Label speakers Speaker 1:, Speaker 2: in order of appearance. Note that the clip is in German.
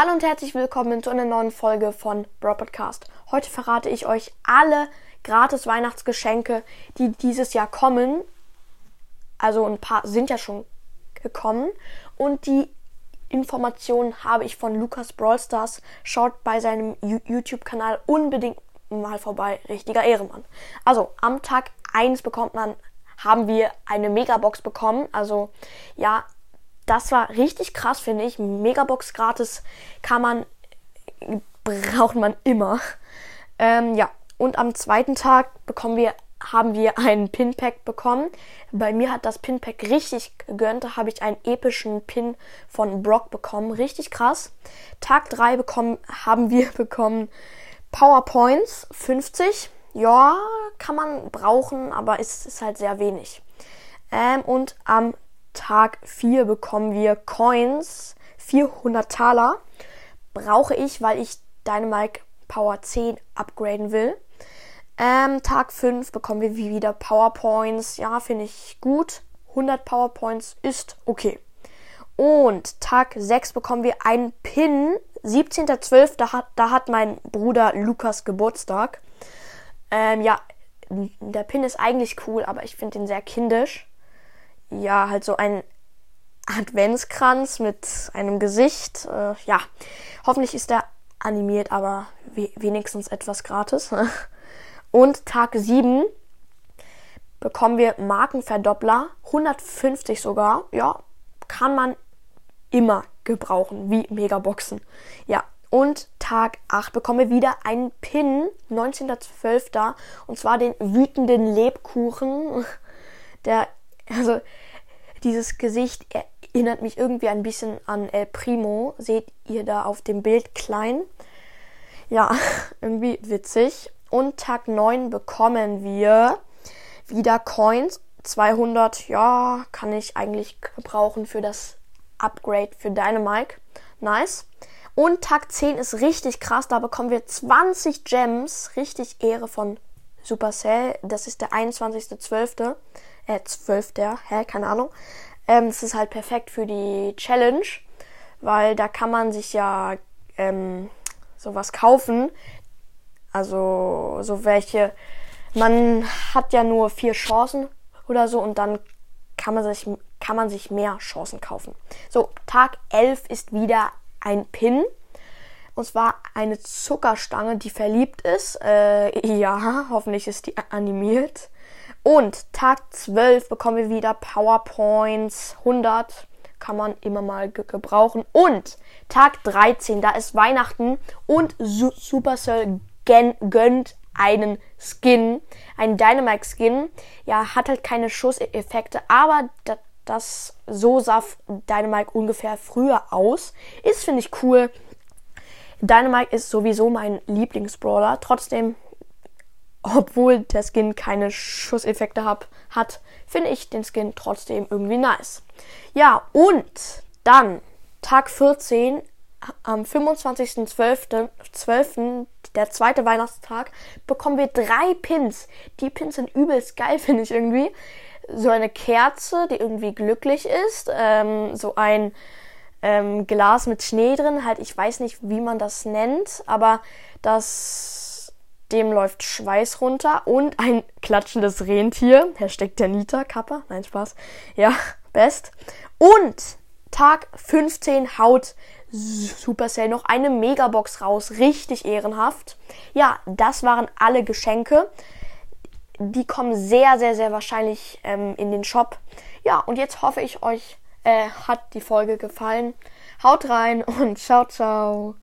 Speaker 1: Hallo und herzlich willkommen zu einer neuen Folge von Bro Podcast. Heute verrate ich euch alle gratis Weihnachtsgeschenke, die dieses Jahr kommen. Also ein paar sind ja schon gekommen und die Informationen habe ich von Lukas Brawlstars. Schaut bei seinem YouTube-Kanal unbedingt mal vorbei. Richtiger Ehrenmann. Also am Tag 1 bekommt man, haben wir eine Megabox bekommen. Also ja, das war richtig krass, finde ich. Megabox gratis kann man, braucht man immer. Ähm, ja, und am zweiten Tag bekommen wir, haben wir ein Pinpack bekommen. Bei mir hat das Pinpack richtig gegönnt. Da habe ich einen epischen Pin von Brock bekommen. Richtig krass. Tag 3 bekommen, haben wir bekommen PowerPoints 50. Ja, kann man brauchen, aber es ist halt sehr wenig. Ähm, und am Tag 4 bekommen wir Coins, 400 Taler. Brauche ich, weil ich Dynamite Power 10 upgraden will. Ähm, Tag 5 bekommen wir wieder Powerpoints. Ja, finde ich gut. 100 Powerpoints ist okay. Und Tag 6 bekommen wir einen Pin. 17.12. Da hat, da hat mein Bruder Lukas Geburtstag. Ähm, ja, der Pin ist eigentlich cool, aber ich finde ihn sehr kindisch ja, halt so ein Adventskranz mit einem Gesicht. Äh, ja, hoffentlich ist er animiert, aber we wenigstens etwas gratis. Und Tag 7 bekommen wir Markenverdoppler, 150 sogar. Ja, kann man immer gebrauchen, wie Megaboxen. Ja, und Tag 8 bekommen wir wieder einen Pin, 19.12. Und zwar den wütenden Lebkuchen. Der also dieses Gesicht erinnert mich irgendwie ein bisschen an El Primo. Seht ihr da auf dem Bild klein? Ja, irgendwie witzig. Und Tag 9 bekommen wir wieder Coins. 200, ja, kann ich eigentlich gebrauchen für das Upgrade für Dynamite. Nice. Und Tag 10 ist richtig krass. Da bekommen wir 20 Gems. Richtig Ehre von Supercell. Das ist der 21.12 äh, 12. Hä, keine Ahnung. Ähm, es ist halt perfekt für die Challenge, weil da kann man sich ja ähm, sowas kaufen. Also so welche. Man hat ja nur vier Chancen oder so und dann kann man sich, kann man sich mehr Chancen kaufen. So, Tag 11 ist wieder ein Pin. Und zwar eine Zuckerstange, die verliebt ist. Äh, ja, hoffentlich ist die animiert. Und Tag 12 bekommen wir wieder PowerPoints 100. Kann man immer mal ge gebrauchen. Und Tag 13, da ist Weihnachten und Su Supercell gönnt einen Skin, einen Dynamite Skin. Ja, hat halt keine Schusseffekte, aber das so sah Dynamite ungefähr früher aus. Ist finde ich cool. Dynamite ist sowieso mein Lieblingsbrawler. Trotzdem obwohl der Skin keine Schusseffekte hab, hat, finde ich den Skin trotzdem irgendwie nice. Ja, und dann Tag 14 am 25.12., der zweite Weihnachtstag, bekommen wir drei Pins. Die Pins sind übelst geil, finde ich irgendwie. So eine Kerze, die irgendwie glücklich ist. Ähm, so ein ähm, Glas mit Schnee drin. Halt, ich weiß nicht, wie man das nennt, aber das dem läuft Schweiß runter und ein klatschendes Rentier. Hashtag der Nita Kappa. Nein, Spaß. Ja, best. Und Tag 15 haut Supercell noch eine Megabox raus. Richtig ehrenhaft. Ja, das waren alle Geschenke. Die kommen sehr, sehr, sehr wahrscheinlich ähm, in den Shop. Ja, und jetzt hoffe ich, euch äh, hat die Folge gefallen. Haut rein und ciao, ciao.